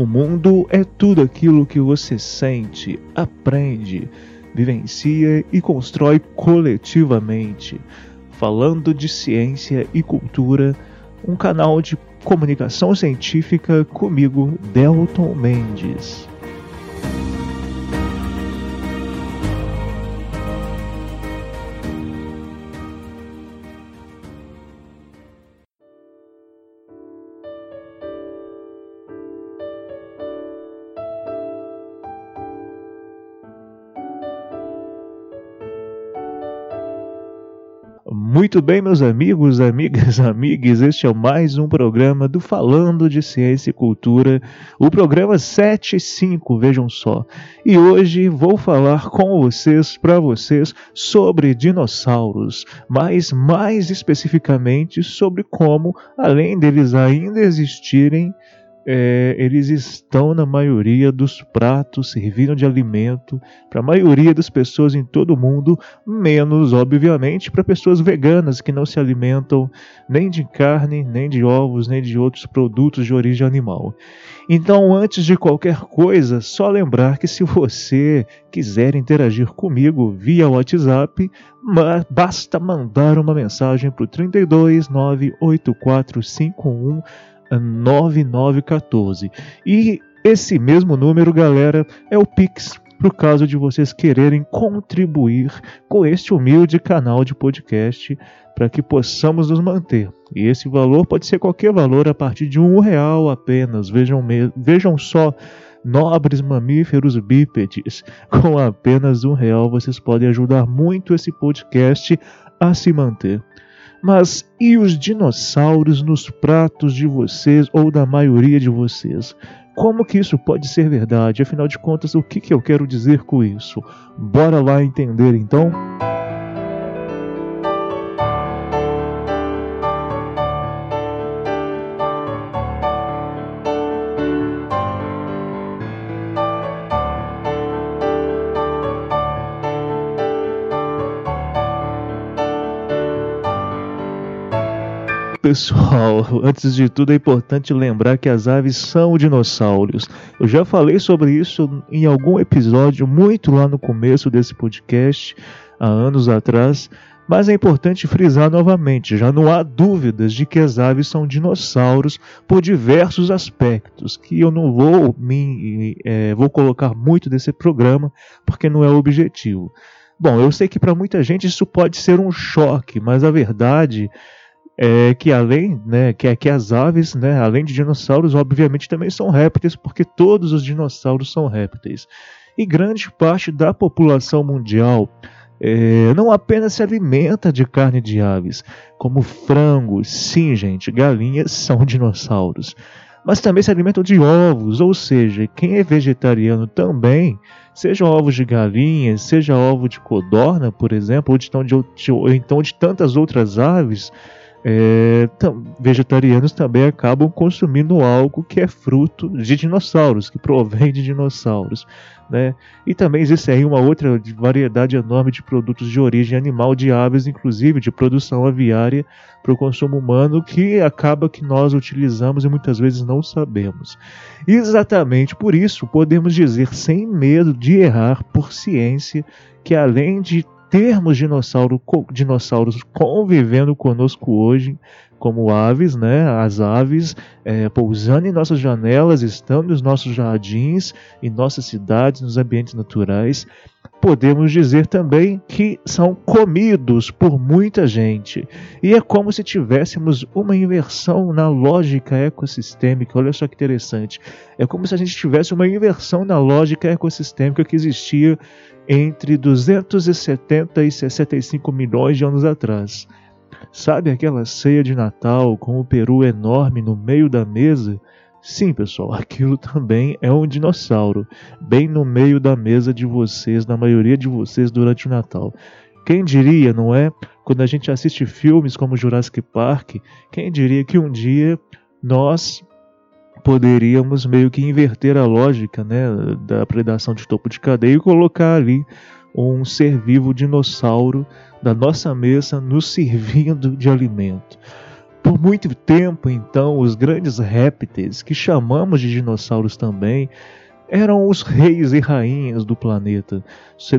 O mundo é tudo aquilo que você sente, aprende, vivencia e constrói coletivamente. Falando de ciência e cultura, um canal de comunicação científica comigo, Delton Mendes. Muito bem, meus amigos, amigas, amigues, este é mais um programa do Falando de Ciência e Cultura, o programa 75, vejam só. E hoje vou falar com vocês, para vocês, sobre dinossauros, mas mais especificamente sobre como, além deles ainda existirem, é, eles estão na maioria dos pratos, servindo de alimento para a maioria das pessoas em todo o mundo, menos, obviamente, para pessoas veganas que não se alimentam nem de carne, nem de ovos, nem de outros produtos de origem animal. Então, antes de qualquer coisa, só lembrar que se você quiser interagir comigo via WhatsApp, basta mandar uma mensagem para o 32 98451 9914. E esse mesmo número, galera, é o Pix para caso de vocês quererem contribuir com este humilde canal de podcast para que possamos nos manter. E esse valor pode ser qualquer valor a partir de um real apenas. Vejam, vejam só, nobres mamíferos bípedes, com apenas um real vocês podem ajudar muito esse podcast a se manter. Mas e os dinossauros nos pratos de vocês ou da maioria de vocês? Como que isso pode ser verdade? Afinal de contas, o que, que eu quero dizer com isso? Bora lá entender então? Pessoal, antes de tudo é importante lembrar que as aves são dinossauros. Eu já falei sobre isso em algum episódio muito lá no começo desse podcast, há anos atrás, mas é importante frisar novamente: já não há dúvidas de que as aves são dinossauros por diversos aspectos, que eu não vou me é, vou colocar muito nesse programa porque não é o objetivo. Bom, eu sei que para muita gente isso pode ser um choque, mas a verdade é que além, né, que, é que as aves, né, além de dinossauros, obviamente também são répteis, porque todos os dinossauros são répteis. E grande parte da população mundial é, não apenas se alimenta de carne de aves, como frangos, sim, gente, galinhas são dinossauros, mas também se alimentam de ovos, ou seja, quem é vegetariano também, seja ovos de galinhas, seja ovo de codorna, por exemplo, ou, de, ou então de tantas outras aves, é, vegetarianos também acabam consumindo algo que é fruto de dinossauros, que provém de dinossauros. Né? E também existe aí uma outra variedade enorme de produtos de origem animal, de aves, inclusive de produção aviária para o consumo humano, que acaba que nós utilizamos e muitas vezes não sabemos. Exatamente por isso podemos dizer sem medo de errar por ciência que além de termos dinossauro, dinossauros convivendo conosco hoje, como aves, né? As aves é, pousando em nossas janelas, estando nos nossos jardins, em nossas cidades, nos ambientes naturais. Podemos dizer também que são comidos por muita gente. E é como se tivéssemos uma inversão na lógica ecossistêmica. Olha só que interessante. É como se a gente tivesse uma inversão na lógica ecossistêmica que existia entre 270 e 65 milhões de anos atrás. Sabe aquela ceia de Natal com o peru enorme no meio da mesa? Sim, pessoal, aquilo também é um dinossauro, bem no meio da mesa de vocês, da maioria de vocês durante o Natal. Quem diria, não é? Quando a gente assiste filmes como Jurassic Park, quem diria que um dia nós poderíamos meio que inverter a lógica né, da predação de topo de cadeia e colocar ali um ser vivo dinossauro da nossa mesa nos servindo de alimento. Por muito tempo, então, os grandes répteis, que chamamos de dinossauros também, eram os reis e rainhas do planeta.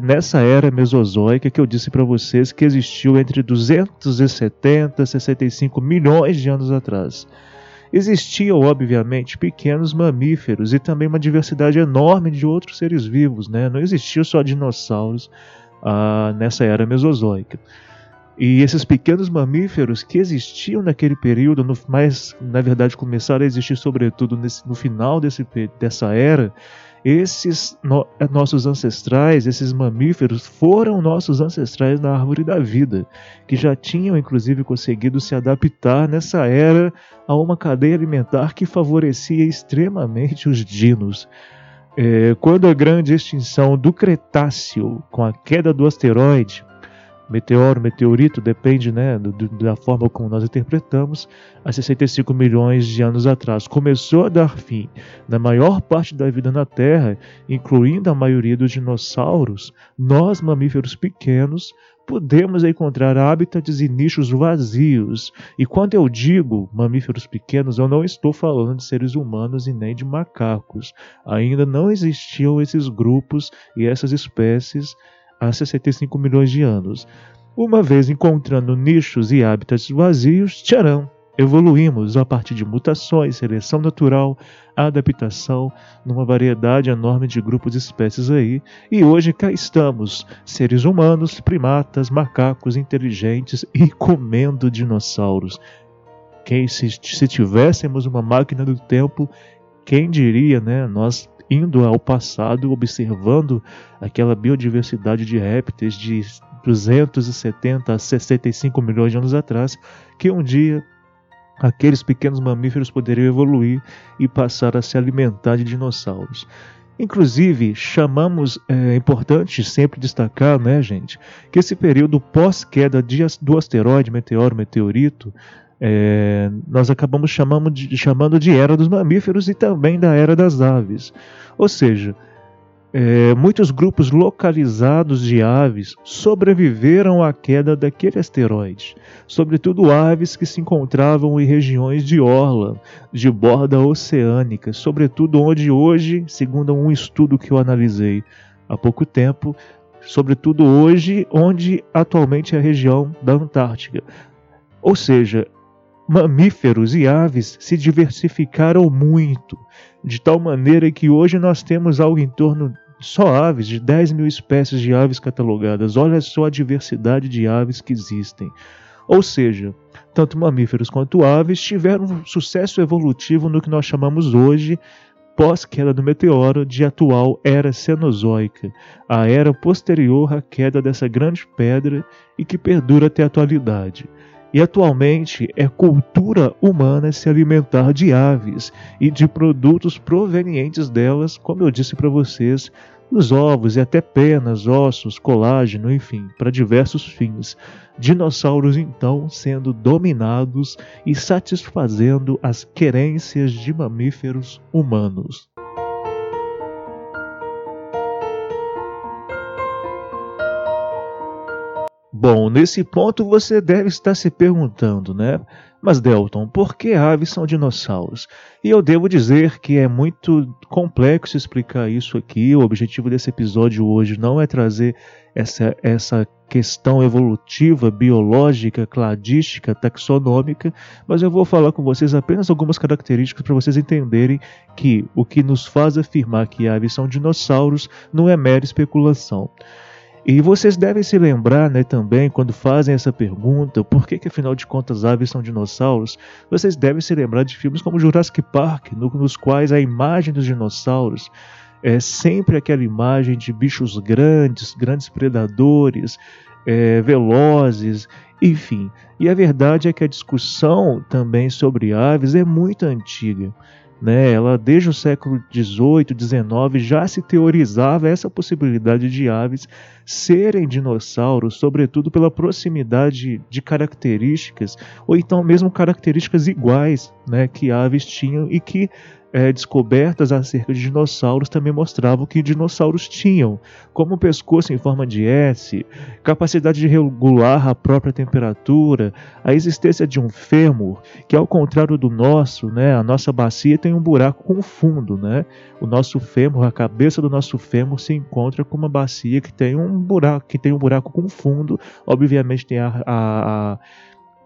Nessa era mesozoica que eu disse para vocês que existiu entre 270 e 65 milhões de anos atrás. Existiam, obviamente, pequenos mamíferos e também uma diversidade enorme de outros seres vivos. Né? Não existiam só dinossauros ah, nessa era mesozoica. E esses pequenos mamíferos que existiam naquele período, no, mas na verdade começaram a existir sobretudo nesse, no final desse, dessa era, esses no, nossos ancestrais, esses mamíferos, foram nossos ancestrais na árvore da vida, que já tinham inclusive conseguido se adaptar nessa era a uma cadeia alimentar que favorecia extremamente os dinos. É, quando a grande extinção do Cretáceo, com a queda do asteroide, meteoro, meteorito, depende né, do, da forma como nós interpretamos, há 65 milhões de anos atrás. Começou a dar fim na maior parte da vida na Terra, incluindo a maioria dos dinossauros, nós, mamíferos pequenos, podemos encontrar hábitats e nichos vazios. E quando eu digo mamíferos pequenos, eu não estou falando de seres humanos e nem de macacos. Ainda não existiam esses grupos e essas espécies há 65 milhões de anos. Uma vez encontrando nichos e hábitats vazios, tcharam, evoluímos a partir de mutações, seleção natural, adaptação, numa variedade enorme de grupos de espécies aí, e hoje cá estamos, seres humanos, primatas, macacos inteligentes e comendo dinossauros. Quem se, se tivéssemos uma máquina do tempo, quem diria, né? Nós indo ao passado, observando aquela biodiversidade de répteis de 270 a 65 milhões de anos atrás, que um dia aqueles pequenos mamíferos poderiam evoluir e passar a se alimentar de dinossauros. Inclusive, chamamos, é importante sempre destacar, né, gente, que esse período pós-queda do asteroide, meteoro, meteorito, é, nós acabamos chamando de, chamando de era dos mamíferos e também da era das aves. Ou seja, é, muitos grupos localizados de aves sobreviveram à queda daquele asteroide, sobretudo aves que se encontravam em regiões de orla, de borda oceânica, sobretudo onde hoje, segundo um estudo que eu analisei há pouco tempo, sobretudo hoje, onde atualmente é a região da Antártica. Ou seja, mamíferos e aves se diversificaram muito, de tal maneira que hoje nós temos algo em torno só aves, de 10 mil espécies de aves catalogadas. Olha só a diversidade de aves que existem. Ou seja, tanto mamíferos quanto aves tiveram sucesso evolutivo no que nós chamamos hoje, pós-queda do meteoro, de atual era cenozoica, a era posterior à queda dessa grande pedra e que perdura até a atualidade. E atualmente é cultura humana se alimentar de aves e de produtos provenientes delas, como eu disse para vocês, os ovos e até penas, ossos, colágeno, enfim, para diversos fins. Dinossauros então sendo dominados e satisfazendo as querências de mamíferos humanos. Bom, nesse ponto você deve estar se perguntando, né? Mas Delton, por que aves são dinossauros? E eu devo dizer que é muito complexo explicar isso aqui. O objetivo desse episódio hoje não é trazer essa, essa questão evolutiva, biológica, cladística, taxonômica, mas eu vou falar com vocês apenas algumas características para vocês entenderem que o que nos faz afirmar que aves são dinossauros não é mera especulação. E vocês devem se lembrar né, também, quando fazem essa pergunta, por que, que afinal de contas aves são dinossauros, vocês devem se lembrar de filmes como Jurassic Park, no, nos quais a imagem dos dinossauros é sempre aquela imagem de bichos grandes, grandes predadores, é, velozes, enfim. E a verdade é que a discussão também sobre aves é muito antiga. Né? Ela desde o século XVIII, XIX já se teorizava essa possibilidade de aves serem dinossauros, sobretudo pela proximidade de características ou então mesmo características iguais, né, que aves tinham e que é, descobertas acerca de dinossauros também mostravam que dinossauros tinham, como pescoço em forma de S, capacidade de regular a própria temperatura, a existência de um fêmur, que ao contrário do nosso, né, a nossa bacia tem um buraco com fundo, né? O nosso fêmur, a cabeça do nosso fêmur se encontra com uma bacia que tem um buraco, que tem um buraco com fundo, obviamente tem a, a,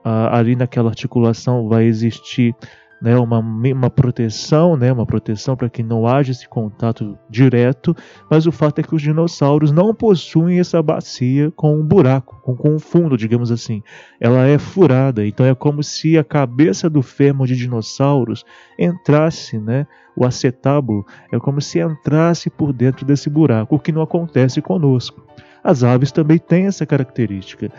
a, ali naquela articulação vai existir né, uma, uma proteção, né, uma proteção para que não haja esse contato direto, mas o fato é que os dinossauros não possuem essa bacia com um buraco, com, com um fundo, digamos assim. Ela é furada, então é como se a cabeça do fêmur de dinossauros entrasse, né, o acetábulo, é como se entrasse por dentro desse buraco, o que não acontece conosco. As aves também têm essa característica.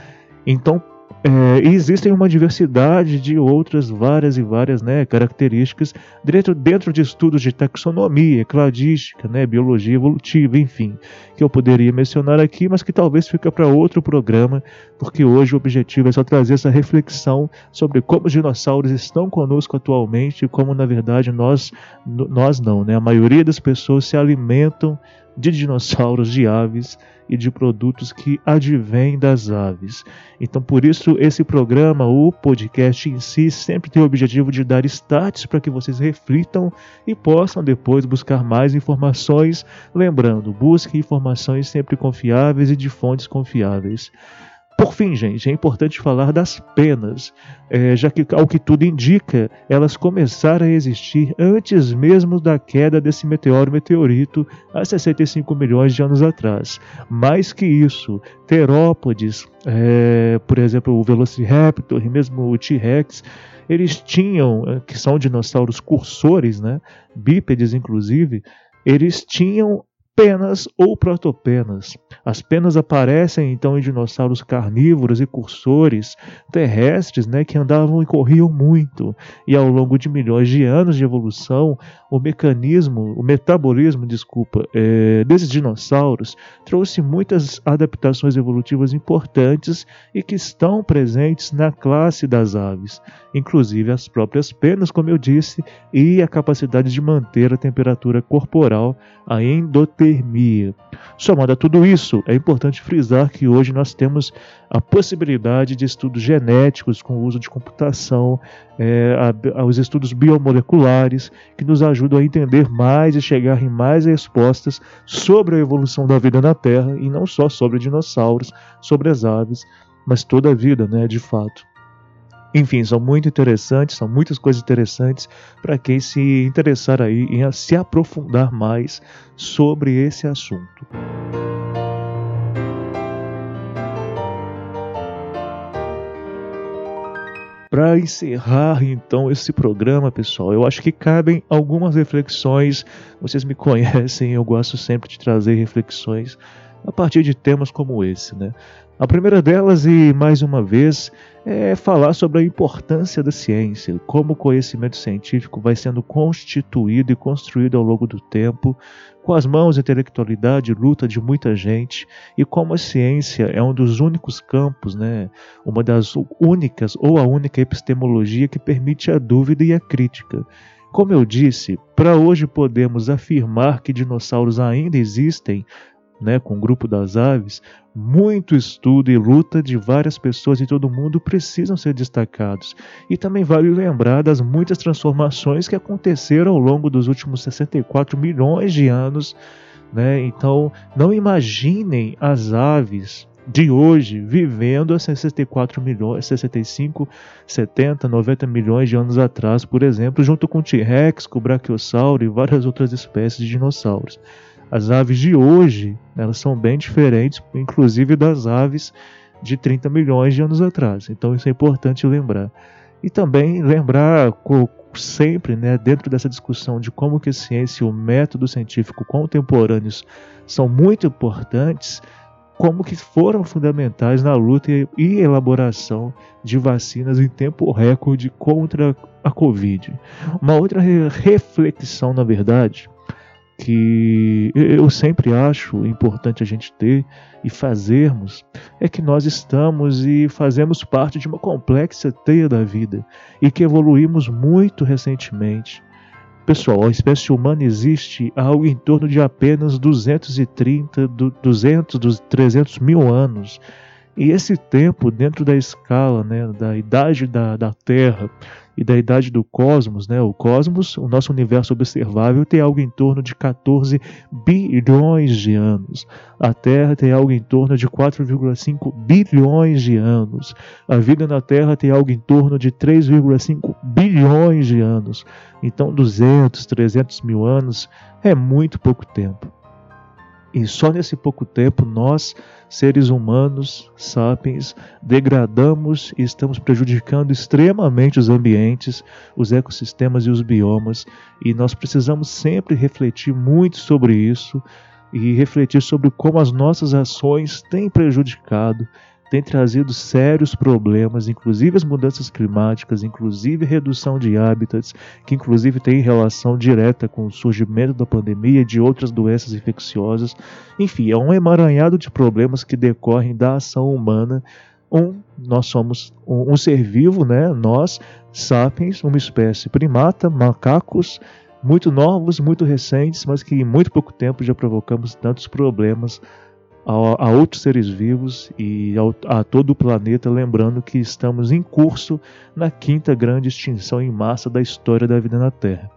Então, é, e existem uma diversidade de outras várias e várias né, características dentro, dentro de estudos de taxonomia, cladística, né, biologia evolutiva, enfim, que eu poderia mencionar aqui, mas que talvez fique para outro programa, porque hoje o objetivo é só trazer essa reflexão sobre como os dinossauros estão conosco atualmente e como, na verdade, nós, nós não, né, a maioria das pessoas se alimentam de dinossauros, de aves e de produtos que advêm das aves. Então, por isso, esse programa, o podcast em si, sempre tem o objetivo de dar starts para que vocês reflitam e possam depois buscar mais informações. Lembrando, busque informações sempre confiáveis e de fontes confiáveis. Por fim, gente, é importante falar das penas, é, já que, ao que tudo indica, elas começaram a existir antes mesmo da queda desse meteoro meteorito há 65 milhões de anos atrás. Mais que isso, terópodes, é, por exemplo, o Velociraptor e mesmo o T-Rex, eles tinham, é, que são dinossauros cursores, né, bípedes inclusive, eles tinham penas ou protopenas. As penas aparecem então em dinossauros carnívoros e cursores terrestres né, que andavam e corriam muito. E ao longo de milhões de anos de evolução, o mecanismo, o metabolismo, desculpa, é, desses dinossauros trouxe muitas adaptações evolutivas importantes e que estão presentes na classe das aves, inclusive as próprias penas, como eu disse, e a capacidade de manter a temperatura corporal, a endotermia hipotermia. Somado a tudo isso, é importante frisar que hoje nós temos a possibilidade de estudos genéticos com o uso de computação, é, a, os estudos biomoleculares, que nos ajudam a entender mais e chegar em mais respostas sobre a evolução da vida na Terra, e não só sobre dinossauros, sobre as aves, mas toda a vida, né, de fato. Enfim, são muito interessantes, são muitas coisas interessantes para quem se interessar aí em se aprofundar mais sobre esse assunto. Para encerrar então esse programa, pessoal, eu acho que cabem algumas reflexões. Vocês me conhecem, eu gosto sempre de trazer reflexões a partir de temas como esse, né? A primeira delas, e mais uma vez, é falar sobre a importância da ciência, como o conhecimento científico vai sendo constituído e construído ao longo do tempo, com as mãos, intelectualidade e luta de muita gente, e como a ciência é um dos únicos campos, né, uma das únicas ou a única epistemologia que permite a dúvida e a crítica. Como eu disse, para hoje podemos afirmar que dinossauros ainda existem, né, com o grupo das aves, muito estudo e luta de várias pessoas em todo o mundo precisam ser destacados. E também vale lembrar das muitas transformações que aconteceram ao longo dos últimos 64 milhões de anos. Né? Então, não imaginem as aves de hoje vivendo há 64 milhões, 65, 70, 90 milhões de anos atrás, por exemplo, junto com o T-Rex, com o Brachiosauro e várias outras espécies de dinossauros. As aves de hoje, elas são bem diferentes, inclusive das aves de 30 milhões de anos atrás. Então isso é importante lembrar. E também lembrar sempre, né, dentro dessa discussão de como que a ciência e o método científico contemporâneos são muito importantes, como que foram fundamentais na luta e elaboração de vacinas em tempo recorde contra a Covid. Uma outra reflexão, na verdade, que eu sempre acho importante a gente ter e fazermos é que nós estamos e fazemos parte de uma complexa teia da vida e que evoluímos muito recentemente. Pessoal, a espécie humana existe há algo em torno de apenas 230, 200, 300 mil anos. E esse tempo, dentro da escala né, da idade da, da Terra, e da idade do cosmos, né? O cosmos, o nosso universo observável, tem algo em torno de 14 bilhões de anos. A Terra tem algo em torno de 4,5 bilhões de anos. A vida na Terra tem algo em torno de 3,5 bilhões de anos. Então, 200, 300 mil anos é muito pouco tempo. E só nesse pouco tempo nós, seres humanos, sapiens, degradamos e estamos prejudicando extremamente os ambientes, os ecossistemas e os biomas, e nós precisamos sempre refletir muito sobre isso e refletir sobre como as nossas ações têm prejudicado tem trazido sérios problemas, inclusive as mudanças climáticas, inclusive redução de hábitats, que inclusive tem relação direta com o surgimento da pandemia e de outras doenças infecciosas. Enfim, é um emaranhado de problemas que decorrem da ação humana. Um, nós somos um, um ser vivo, né? Nós, sapiens, uma espécie primata, macacos, muito novos, muito recentes, mas que em muito pouco tempo já provocamos tantos problemas a, a outros seres vivos e ao, a todo o planeta, lembrando que estamos em curso na quinta grande extinção em massa da história da vida na Terra.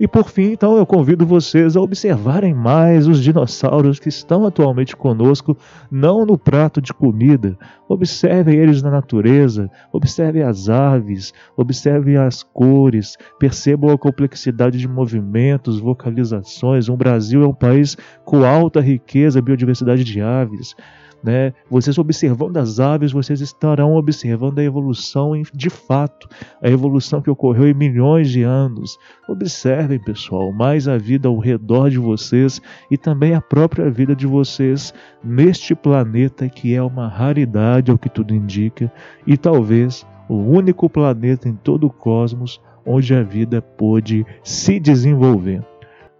E por fim, então, eu convido vocês a observarem mais os dinossauros que estão atualmente conosco, não no prato de comida. Observem eles na natureza, observem as aves, observem as cores, percebam a complexidade de movimentos, vocalizações. O Brasil é um país com alta riqueza biodiversidade de aves. Né? Vocês observando as aves, vocês estarão observando a evolução de fato, a evolução que ocorreu em milhões de anos. Observem, pessoal, mais a vida ao redor de vocês e também a própria vida de vocês neste planeta que é uma raridade, ao que tudo indica, e talvez o único planeta em todo o cosmos onde a vida pôde se desenvolver.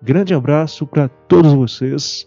Grande abraço para todos vocês